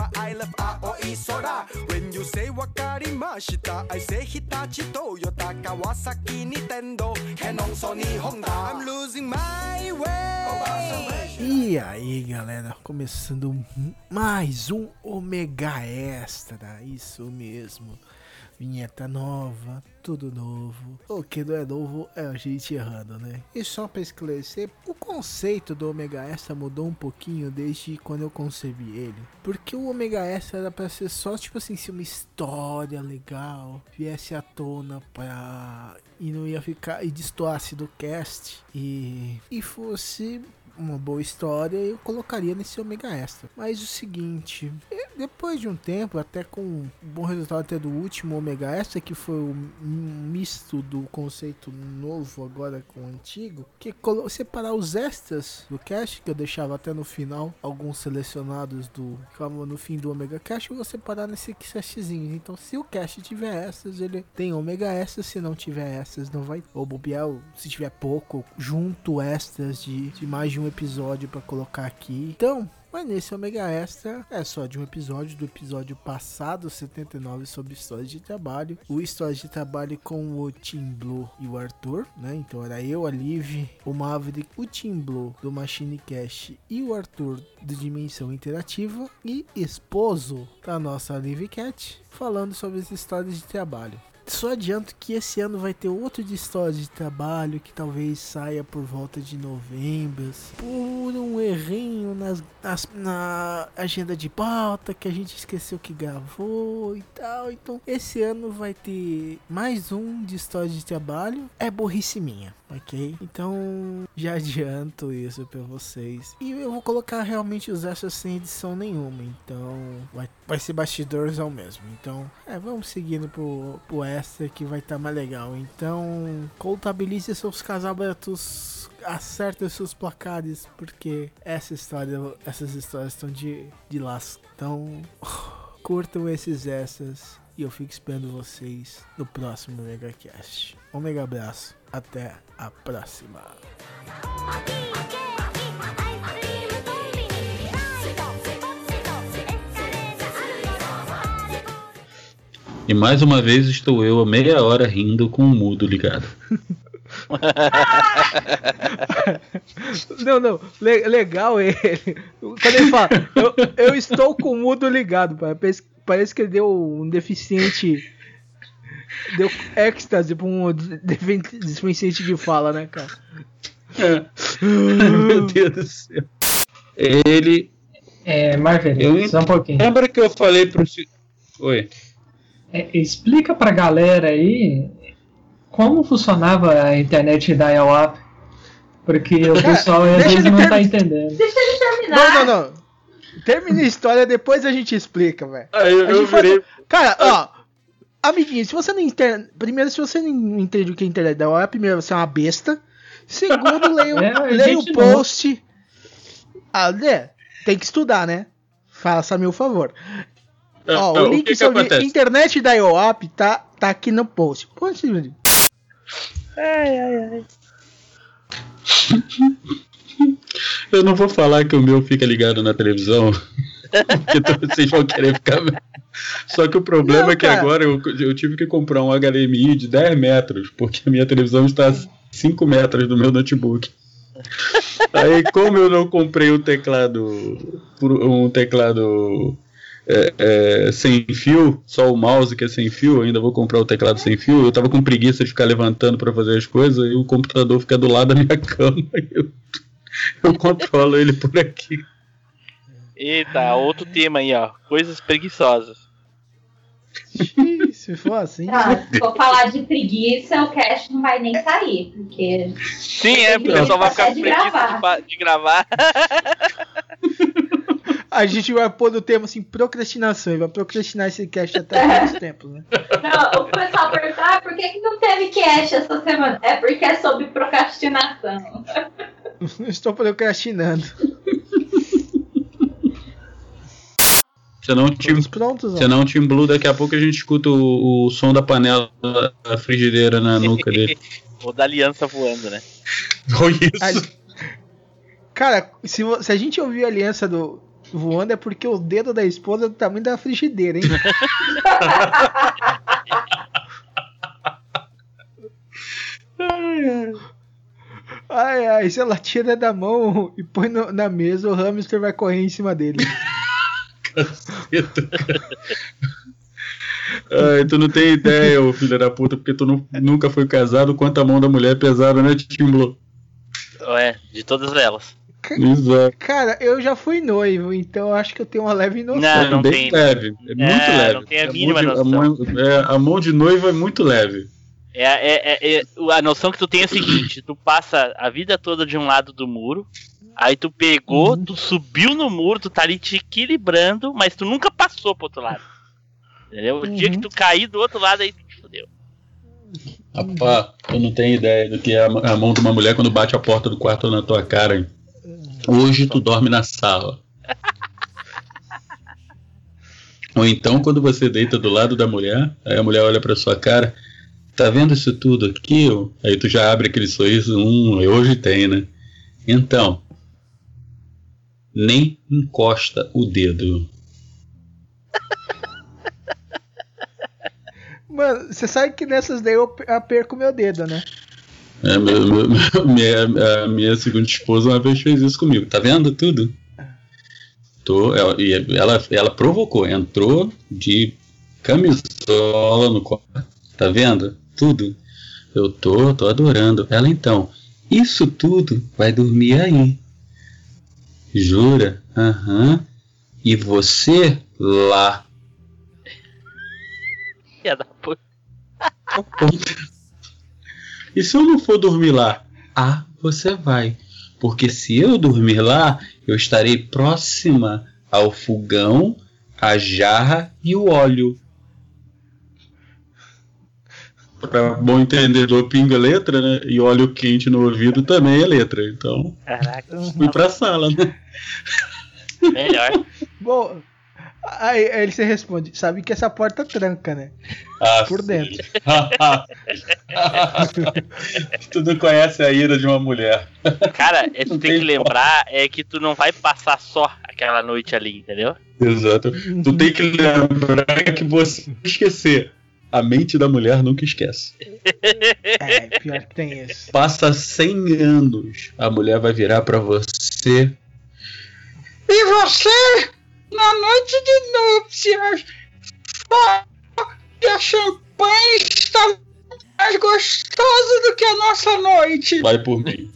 But I love Aoi Sora. When you say wakarimashita, I say Hitachi, Toyota, Kawasaki, Nintendo, Canon, Sony, Honda. I'm losing my way. E aí, galera, começando mais um Omega Extra, isso mesmo. Vinheta nova, tudo novo. O que não é novo é a gente errando, né? E só pra esclarecer, o conceito do Omega Extra mudou um pouquinho desde quando eu concebi ele. Porque o Omega Extra era pra ser só, tipo assim, se uma história legal viesse à tona pra. e não ia ficar. e destoasse do cast e. e fosse uma boa história, eu colocaria nesse Omega Extra. Mas o seguinte, depois de um tempo, até com um bom resultado até do último Omega Extra, que foi o misto do conceito novo agora com o antigo, que separar os extras do cast, que eu deixava até no final, alguns selecionados do no fim do Omega Cast, eu vou separar nesse castzinho. Então, se o cast tiver extras, ele tem Omega Extras, se não tiver extras, não vai. Ou bobear, se tiver pouco, junto extras de, de mais de um episódio para colocar aqui. Então, mas nesse Omega Extra é só de um episódio do episódio passado, 79, sobre histórias de trabalho. O Histórias de Trabalho com o Tim Blue e o Arthur, né? Então era eu, a Liv, o Maverick, o Tim Blue do Machine Cash e o Arthur do Dimensão Interativa e esposo da nossa Liv Cat, falando sobre as histórias de trabalho. Só adianto que esse ano vai ter outro de história de trabalho que talvez saia por volta de novembro. Por um errinho nas, nas, na agenda de pauta que a gente esqueceu que gravou e tal. Então, esse ano vai ter mais um de história de trabalho. É burrice minha, ok? Então, já adianto isso pra vocês. E eu vou colocar realmente os extras sem edição nenhuma. Então, vai, vai ser bastidores ao mesmo. Então, é, vamos seguindo pro, pro extra que vai estar tá mais legal. Então, contabilize seus casabentos, acerte os seus placares, porque essa história, essas histórias estão de, de lasco. Então, curtam esses essas e eu fico esperando vocês no próximo MegaCast. Um mega abraço, até a próxima. E mais uma vez estou eu a meia hora rindo com o mudo ligado. não, não, le legal ele. Quando ele fala, eu, eu estou com o mudo ligado, parece, parece que ele deu um deficiente. Deu êxtase pra um deficiente de fala, né, cara? É. Meu Deus do céu. Ele. É, Marvel, eu só um pouquinho. Lembra que eu falei pro. Oi. É, explica pra galera aí como funcionava a internet da IOAP. Porque o pessoal às vezes não tá entendendo. Deixa ele terminar. Não, não, não. Termina a história, depois a gente explica, velho. Ah, eu, eu virei... Cara, ó. Amiguinho, se você não entende. Primeiro, se você não entende o que é internet da IOAP, primeiro você é uma besta. Segundo, leia, é, leia o post. Ah, né? Tem que estudar, né? Faça-me o favor. Ó, o link que sobre que internet da IOAP tá, tá aqui no post. Pode Ai, ai, ai. Eu não vou falar que o meu fica ligado na televisão, porque vocês vão querer ficar. Só que o problema não, é que agora eu, eu tive que comprar um HDMI de 10 metros, porque a minha televisão está a 5 metros do meu notebook. Aí, como eu não comprei um teclado, um teclado é, é, sem fio, só o mouse que é sem fio, ainda vou comprar o teclado sem fio. Eu tava com preguiça de ficar levantando para fazer as coisas e o computador fica do lado da minha cama. Eu, eu controlo ele por aqui. Eita, outro tema aí, ó. Coisas preguiçosas. Se for assim. Ah, se for falar de preguiça, o cast não vai nem sair, porque Sim, é, porque o pessoal vai ficar com De preguiça gravar. de, gravar. A gente vai pôr no termo assim, procrastinação. E vai procrastinar esse cast até quantos tempos, né? Não, o pessoal perguntar ah, por que, que não teve cast essa semana? É porque é sobre procrastinação. Estou procrastinando. Você não, Team, prontos? você ó? não, Team Blue, daqui a pouco a gente escuta o, o som da panela da frigideira na nuca dele. Ou da aliança voando, né? Olha isso. Cara, se, se a gente ouvir a aliança do voando é porque o dedo da esposa é do tamanho da frigideira, hein? Ai, ai, se ela tira da mão e põe no- na mesa, o hamster vai correr em cima dele. Ai, tu não tem ideia, ô filho da puta, porque tu nu- nunca foi casado, quanto a mão da mulher é pesada, né, Team Blue? É, de todas elas. Exato. Cara, eu já fui noivo, então eu acho que eu tenho uma leve noção. Não, É não bem tem. leve, é muito É, leve. não tem a mão mínima de- noção. mão, é, a mão de noiva é muito leve. É, é, é- é- a noção que tu tem é a seguinte: tu passa a vida toda de um lado do muro, aí tu pegou, Uhum. tu subiu no muro, tu tá ali te equilibrando, mas tu nunca passou pro outro lado. Entendeu? O dia Uhum. que tu cair do outro lado, aí tu te fudeu. Rapaz, eu não tenho ideia do que é a, a mão de uma mulher quando bate a porta do quarto na tua cara. hein? Hoje tu dorme na sala. Ou então quando você deita do lado da mulher, aí a mulher olha pra sua cara, tá vendo isso tudo aqui? Aí tu já abre aquele sorriso, hum, hoje tem, né? Então, nem encosta o dedo. Mano, você sabe que nessas daí eu pe- eu perco meu dedo, né? É, meu- meu- minha, a minha segunda esposa uma vez fez isso comigo. Tá vendo tudo? Tô, ela, e ela, ela provocou, entrou de camisola no quarto. Tá vendo? Tudo. Eu tô, tô adorando. Ela então, isso tudo vai dormir aí. Jura? Aham. E você lá. Filha da puta. E se eu não for dormir lá? Ah, você vai. Porque se eu dormir lá, eu estarei próxima ao fogão, a jarra e o óleo. Para bom entendedor, pinga letra, né? E óleo quente no ouvido também é letra. Então, Caraca, fui pra sala, né? melhor. Bom, aí, aí ele se responde, sabe que essa porta tranca, né? Ah, Por dentro. tu não conhece a ira de uma mulher. Cara, é, tu tem tem que lembrar é que tu não vai passar só aquela noite ali, entendeu? Exato. Tu tem que lembrar que você esquecer. A mente da mulher nunca esquece. É, pior que tem isso. Passa 100 anos, a mulher vai virar pra você. E você, na noite de núpcias, fala que a champanhe está mais gostosa do que a nossa noite. Vai por mim.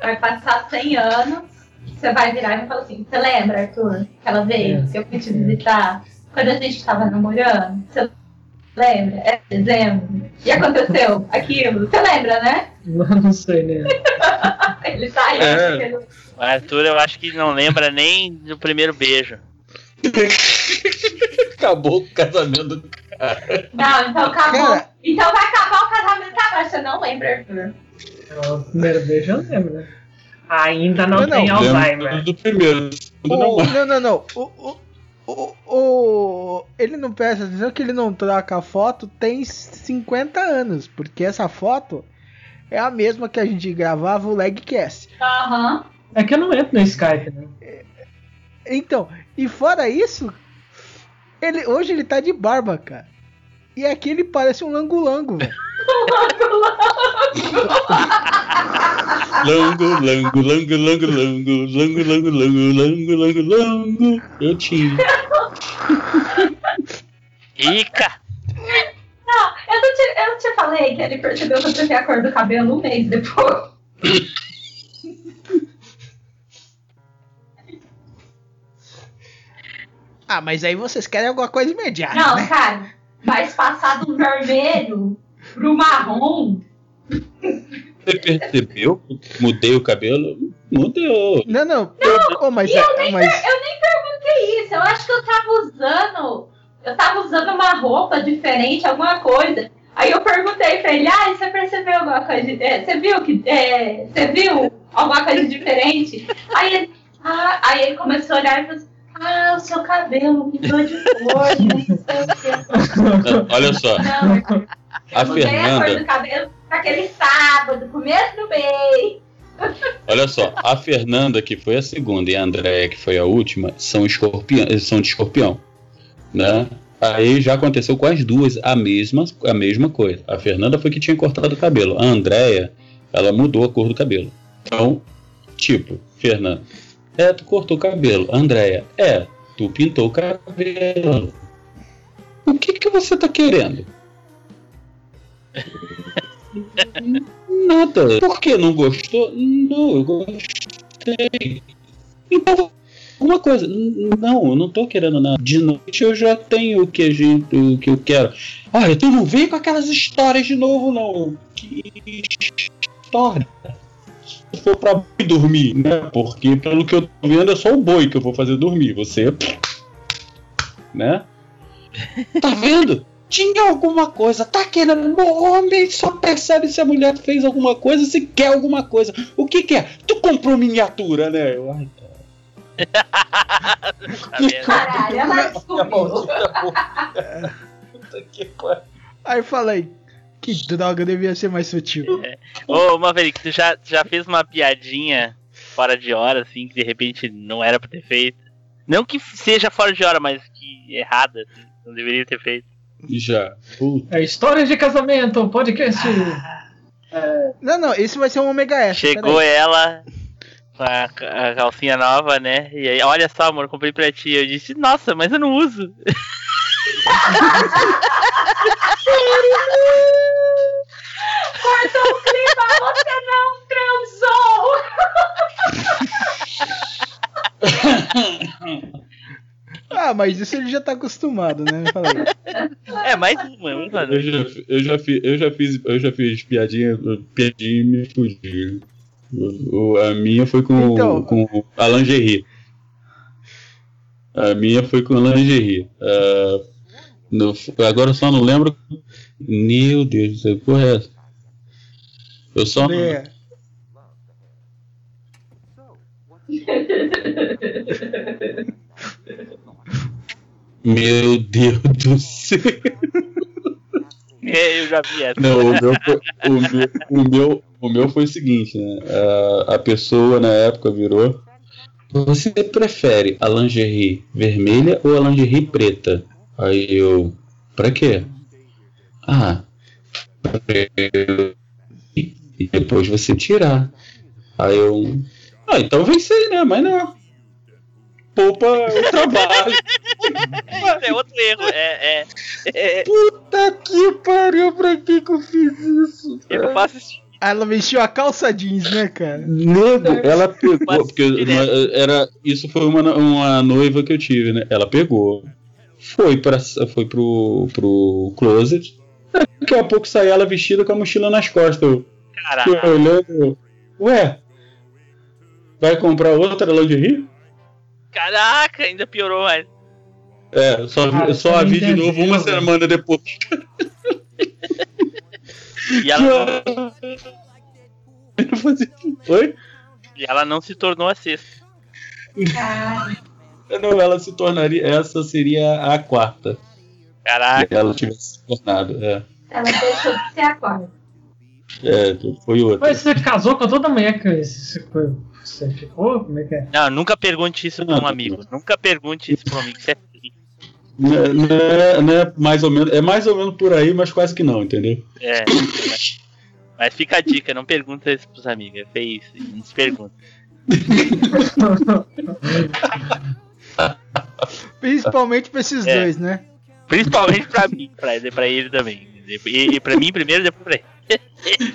Vai passar 100 anos, você vai virar e vai falar assim: Você lembra, Arthur? Aquela vez que eu fui te visitar? Quando a gente tava namorando? Você lembra? É dezembro. E aconteceu aquilo? Você lembra, né? Não sei, né? Ele tá aí. É. ele- O Arthur, eu acho que não lembra nem do primeiro beijo. Acabou o casamento do Não, então acabou. Cara. Então vai acabar o casamento agora. Você não lembra, Arthur? O primeiro beijo eu lembro, né? Ainda não, Não, não, tem Lembro Alzheimer. do primeiro. não O- não, não, não. O, o, o, o- ele não presta atenção que ele não troca a foto tem 50 anos, porque essa foto é a mesma que a gente gravava o Legcast. Aham. É que eu não entro no Skype, né? Então, e fora isso, ele hoje ele tá de barba, cara. E aqui ele parece um lango-lango, velho. Lango, lango, lango, lango, lango, lango, lango, lango, lango, lango, lango. Eu tinha. Ica! Não, eu não, te, eu não te falei que ele percebeu que eu troquei a cor do cabelo um mês depois. Ah, mas aí vocês querem alguma coisa imediata, Não, né? cara, mas passar do vermelho pro marrom. Você percebeu? Mudei o cabelo? Mudou. Não, não. Ô, mas, e eu nem, mas eu nem perguntei isso. Eu acho que eu tava usando. Eu tava usando uma roupa diferente, alguma coisa. Aí eu perguntei pra ele, ah, você percebeu alguma coisa? é, Você viu que. é, você viu alguma coisa diferente? Aí ele, ah, aí ele começou a olhar e falou assim, ah, o seu cabelo mudou de cor, não. Olha só, Não, a a cor Fernanda, do cabelo naquele sábado, começo do mês. olha só, a Fernanda, que foi a segunda, e a Andréia, que foi a última, são, escorpião, são de escorpião. Né? Aí já aconteceu com as duas a mesma, a mesma coisa. A Fernanda foi que tinha cortado o cabelo. A Andréia, ela mudou a cor do cabelo. Então, tipo, Fernanda, é, tu cortou o cabelo. Andréia, é, tu pintou o cabelo. O que que você tá querendo? Nada. Por que não gostou? Não, eu gostei. Então, alguma coisa. Não, eu não tô querendo nada. De noite eu já tenho o que, a gente, o que eu quero. Olha, tu não vem com aquelas histórias de novo, não. Que história? For pra boi dormir, né? Porque pelo que eu tô vendo é só o boi que eu vou fazer dormir. Você. Né? Tá vendo? Tinha alguma coisa, tá querendo. O homem só percebe se a mulher fez alguma coisa, se quer alguma coisa. O que que é? Tu comprou miniatura, né? Eu, ai, vendo? Caralho, ela descobriu. puta que pariu. aí eu falei, que droga devia ser mais sutil. Ô, Maverick, tu já, já fez uma piadinha fora de hora, assim, que de repente não era pra ter feito? Não que seja fora de hora, mas que errada, assim, não deveria ter feito. Já. Puta. É história de casamento, podcast. Não, não, esse vai ser um Omega Extra. Chegou ela com a, a calcinha nova, né? E aí, olha só, amor, comprei pra ti. Eu disse, nossa, mas eu não uso. Cortou o clima, você não transou! Ah, mas isso ele já tá acostumado, né? É, mais uma, Eu já, eu já fiz, eu já fiz, eu já fiz piadinha, piadinha e me o- a minha foi com, Então. com a lingerie. A minha foi com a lingerie. Ah, no- agora eu só não lembro. Meu Deus do céu, porra é essa? Eu só. não- É. Meu Deus do céu. É, eu já vi essa. Não, o meu, foi, o, meu, o, meu, o meu foi o seguinte, né? A, a pessoa na época virou. Você prefere a lingerie vermelha ou a lingerie preta? Aí eu. Pra quê? Ah. pra eu- E depois você tirar. Aí eu. Ah, então vencei, né? Mas não. Poupa o trabalho. É outro erro. É, é, é, Puta que pariu, pra que que eu fiz isso? eu faço isso. Ela vestiu a calça jeans, né, cara? Nego, ela pegou, porque era, isso foi uma, uma noiva que eu tive, né? Ela pegou, foi, pra, foi pro, pro closet, daqui a pouco saiu ela vestida com a mochila nas costas. Eu olhando, ué, vai comprar outra lingerie? Caraca, ainda piorou mais. É, só, só a vi de novo uma velho. semana depois. E ela, não Oi? e ela não se tornou a sexta. Cara, Não, ela se tornaria, essa seria a quarta. Caraca. Se ela tivesse se tornado, é. ela deixou de ser a quarta. É, foi outra. Mas você casou com toda mulher que você você ficou? Como é que é? Não, nunca pergunte isso pra um amigo. Nunca pergunte isso pra um amigo. Isso é feio. Não é, não é- não é mais ou menos, é mais ou menos por aí, mas quase que não, entendeu? É. mas- Mas fica a dica, não pergunta isso pros amigos. É feio isso. Não se pergunta. Principalmente pra esses É. dois, né? Principalmente pra mim, pra, pra ele também. E, e pra mim primeiro, depois pra ele.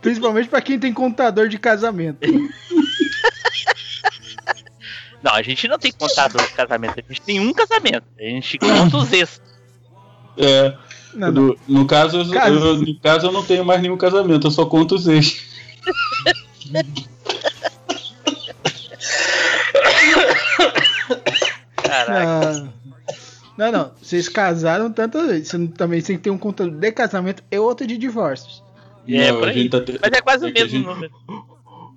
Principalmente pra quem tem contador de casamento. Não, a gente não tem contado os casamentos, a gente tem um casamento. A gente conta os ex. É, Não, não. no, no caso, eu- Caso- eu, no caso, eu não tenho mais nenhum casamento, eu só conto os ex. Caraca. Ah, Não, não. Vocês casaram tantas vezes. Você também tem que ter um controle de casamento e outro de divórcios. É, Não, por a aí. gente tá Mas é quase o é que mesmo gente- número.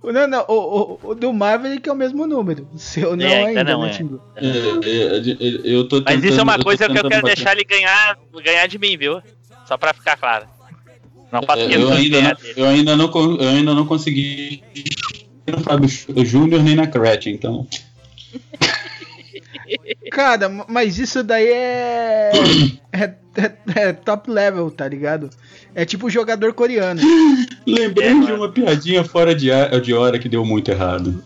Não, não. O, o, o do Maverick é o mesmo número. O seu não É, ainda ainda, não né, é. É, é, é, eu tô Mas isso é tentando- uma coisa que eu tentando quero bater. deixar ele ganhar, ganhar de mim, viu? Só pra ficar claro. Não faço É, eu, ainda não, eu, ainda não, eu ainda não consegui no Fábio Júnior nem na Gretchen, então. Cara, mas isso daí é, é, é- é top level, tá ligado? É tipo jogador coreano. Lembrei É, de uma piadinha fora de, de hora que deu muito errado.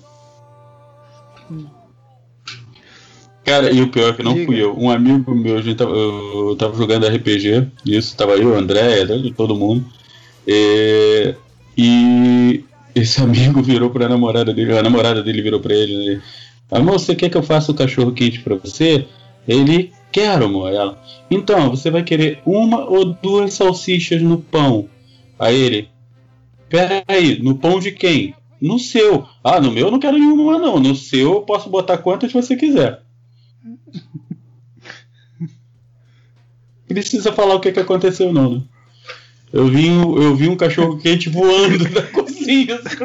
Cara, e o pior é que não Diga. fui eu. Um amigo meu, a gente tava, eu tava jogando RPG, isso, tava eu, o André, todo mundo. É, e esse amigo virou pra namorada dele, a namorada dele virou pra ele, né? Amor, você quer que eu faça o cachorro quente pra você? Ele, quero, amor. Ela, então, você vai querer uma ou duas salsichas no pão. Aí ele, pera aí, no pão de quem? No seu. Ah, no meu eu não quero nenhuma não. No seu eu posso botar quantas você quiser. Precisa falar o que, que aconteceu não, né? Eu vi, um- eu vi um cachorro quente voando da cozinha. assim,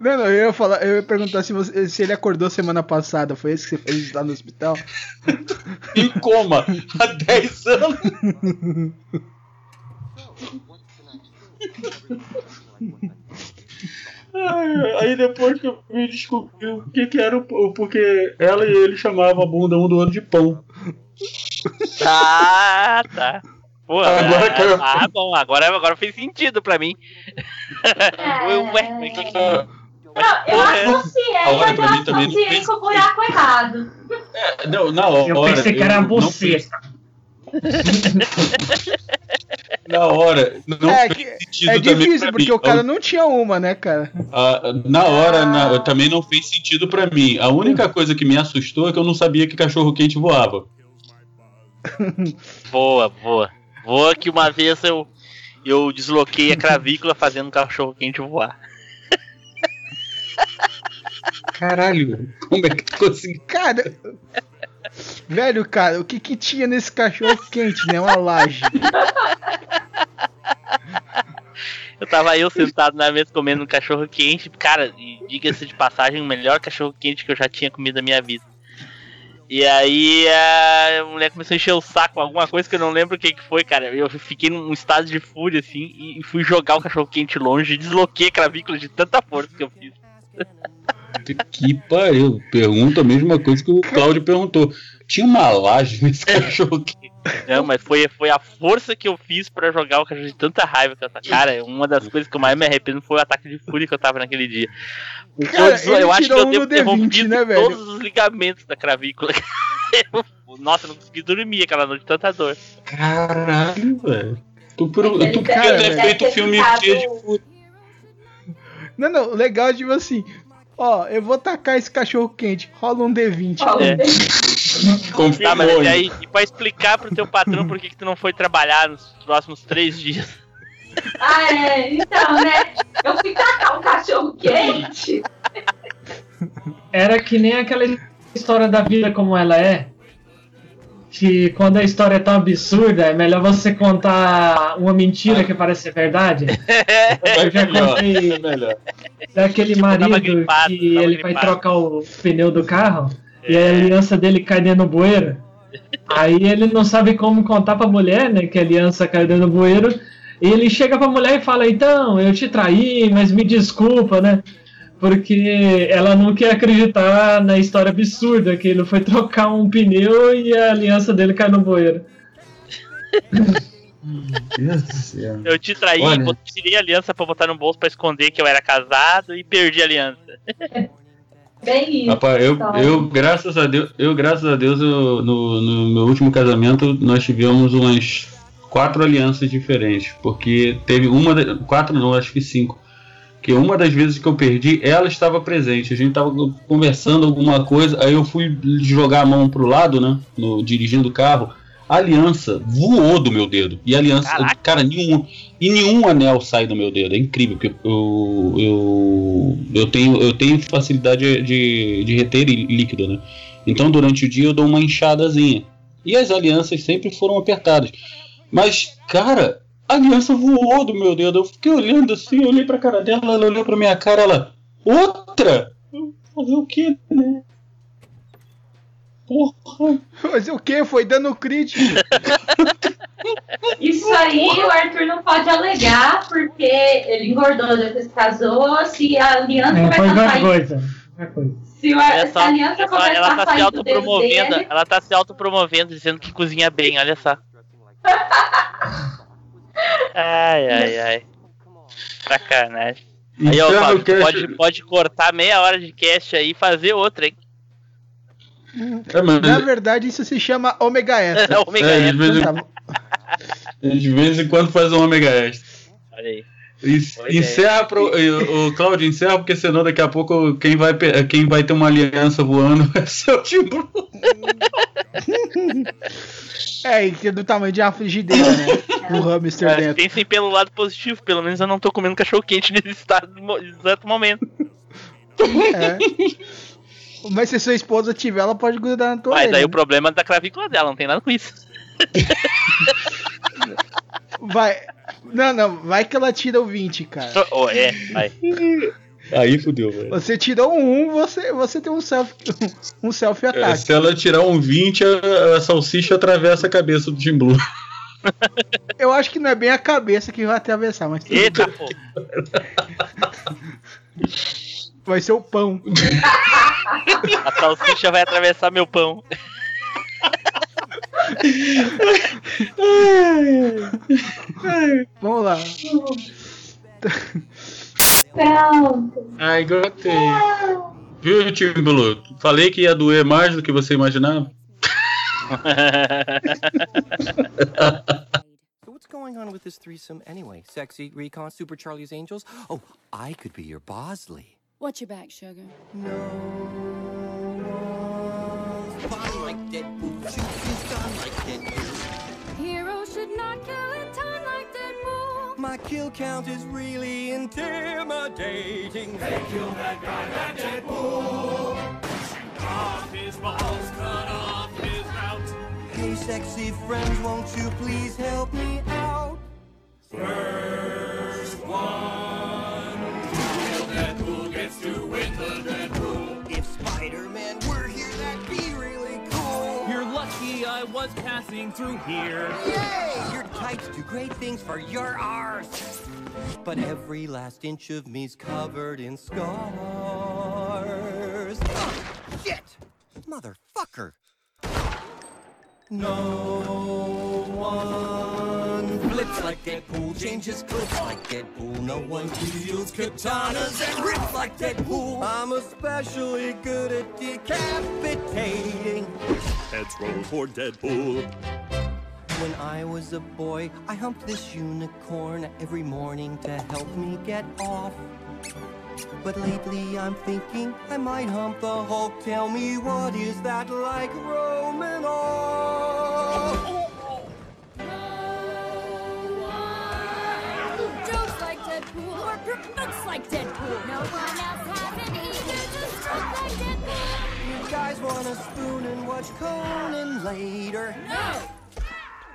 Não, não, eu ia falar, eu ia perguntar se, você- se ele acordou semana passada. Foi esse que você fez lá no hospital? em coma há 10 anos. Aí depois que eu me descobri o que, que era o pão, porque ela e ele chamavam a bunda um do outro de pão. Ah, tá. Pô, Agora ah, que eu- ah, bom, agora, agora fez sentido pra mim. Ué, mas que que... Não, eu é. associei, hora mas pra eu também associei fez com o buraco errado. Não, na hora. Eu pensei que era eu não você. fiz- Na hora, não é, fez que- sentido é também difícil, porque mim. o cara não tinha uma, né, cara? Ah, na hora, na- também não fez sentido pra mim. A única coisa que me assustou é que eu não sabia que cachorro quente voava. Voa, voa. Voa que uma vez eu, eu desloquei a cravícula fazendo cachorro quente voar. Caralho, como é que tu conseguiu? Cara. Velho, cara, o que que tinha nesse cachorro quente, né? Uma laje. Eu tava eu sentado na mesa comendo um cachorro quente. Cara, e diga-se de passagem, o melhor cachorro quente que eu já tinha comido na minha vida. E aí a mulher começou a encher o saco com alguma coisa que eu não lembro o que, que foi, cara. Eu fiquei num estado de fúria assim e fui jogar o cachorro quente longe e desloquei a clavícula de tanta força que eu fiz. Que pariu. Pergunta a mesma coisa que o Cláudio perguntou. Tinha uma laje nesse cachorro quente. Não, mas foi, foi a força que eu fiz pra jogar o cachorro de tanta raiva que eu tava. Cara, uma das coisas que eu mais me arrependo foi o ataque de fúria que eu tava naquele dia. Cara, eu, eu acho que eu um devo ter D20, rompido né, todos os ligamentos da clavícula. Eu- Nossa, eu não consegui dormir aquela noite de tanta dor. Caralho, velho. Tu, por, Ele tu podia ele ter feito ter filme de fúria. Não, não, o legal é tipo assim. Ó, eu vou tacar esse cachorro quente. Rola um D20. Ó, É. Confirmou. Tá, mas e hein? aí, e pra explicar pro teu patrão por que, que tu não foi trabalhar nos próximos três dias? Ah, é, então, né? Eu fui tacar um cachorro quente. Era que nem aquela história da vida como ela é. Que quando a história é tão absurda, é melhor você contar uma mentira que parece ser verdade. Eu já melhor, contei é melhor. Daquele Tipo, tava marido gripado, que ele vai gripado. trocar o pneu do carro e a É. aliança dele cai dentro do bueiro. Aí ele não sabe como contar pra mulher, né, que a aliança caiu dentro do bueiro. E ele chega pra mulher e fala: Então, eu te traí, mas me desculpa, né? Porque ela não quer acreditar na história absurda que ele foi trocar um pneu e a aliança dele cai no bueiro. Deus do céu. Eu te traí, Olha. tirei a aliança pra botar no bolso pra esconder que eu era casado e perdi a aliança. Bem isso. Rapaz, eu, eu, graças a Deus, eu, graças a Deus, eu, no, no meu último casamento, nós tivemos umas quatro alianças diferentes. Porque teve uma, de- quatro não, acho que cinco. que uma das vezes que eu perdi, ela estava presente. A gente estava conversando alguma coisa, aí eu fui jogar a mão pro lado, né? No, dirigindo o carro. A aliança voou do meu dedo. E a aliança, Caraca. cara, nenhum, e nenhum anel sai do meu dedo. É incrível, porque eu, eu, eu, tenho, eu tenho facilidade de, de reter líquido, né? Então durante o dia eu dou uma inchadazinha. E as alianças sempre foram apertadas. Mas, cara, a aliança voou do meu dedo. Eu fiquei olhando assim, eu olhei pra cara dela, ela olhou pra minha cara, ela. Outra? Eu, Fazer o quê, né? Porra. Mas o que? Foi dando crítico. Isso aí o Arthur não pode alegar, porque ele engordou depois que casou. Se a aliança É, foi começar a qualquer sair. coisa. Coisa. Se, o, Olha se só, a aliança olha só, ela tá se autopromovendo, dele. ela tá se autopromovendo, dizendo que cozinha bem, olha só. Ai, ai, ai. Sacanagem. Aí, ó, Fábio, pode, pode cortar meia hora de cast aí e fazer outra, hein? É, mas Na verdade, isso se chama Omega Extra. Ômega é, de, extra. vez em, Tá de vez em quando faz um ômega extra. Olha aí. Encerra pro. O Claudio, encerra, porque senão daqui a pouco quem vai, quem vai ter uma aliança voando. É, e que é do tamanho de uma frigideira, né? O hamster Mas dentro. pensem pelo lado positivo, pelo menos eu não tô comendo cachorro quente nesse estado, exato momento. É. Mas se sua esposa tiver, ela pode grudar na tua Mas orelha, aí né? o problema é da clavícula dela, não tem nada com isso. Vai. Não, não, vai que ela tira o 20, cara. Oh, é, vai. Aí fudeu, velho. Você tirou um 1, você, você tem um self um selfie É, ataque. se ela tirar um 20, a, a salsicha atravessa a cabeça do Tim Blue. Eu acho que não é bem a cabeça que vai atravessar, mas Eita, pô. Vai ser o pão. A salsicha vai atravessar meu pão. Vamos lá. Pronto. Ai, gostei. Viu, Tim Blue? Falei que ia doer mais do que você imaginava. So what's going on with this threesome anyway? Sexy, Recon, Super Charlie's Angels? Oh, I could be your Bosley. Watch your back, sugar. No one's fun like Deadpool, shoots his gun like Deadpool. Heroes should not kill in time like Deadpool. My kill count is really intimidating. Hey, kill that guy, that Deadpool. Off his balls, cut off his mouth. Hey, sexy friends, won't you please help me out? First one. If Spider-Man were here, that'd be really cool. You're lucky I was passing through here. Yay! Your types do great things for your arse. But every last inch of me's covered in scars. Ah, shit! Motherfucker! No one flips like Deadpool, changes clips like Deadpool. No one wields katanas and rips like Deadpool. I'm especially good at decapitating. Heads roll for Deadpool. When I was a boy, I humped this unicorn every morning to help me get off. But lately I'm thinking I might hump the Hulk. Tell me what is that like, Roman Deadpool looks like Deadpool. No one else has an easier to stroke like Deadpool. You guys want a spoon and watch Conan later? No!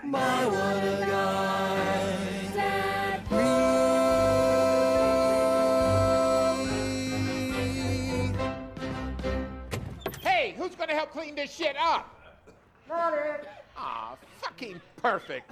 My, what a guy. Me. Hey, who's gonna help clean this shit up? Not it. Aw, fucking perfect.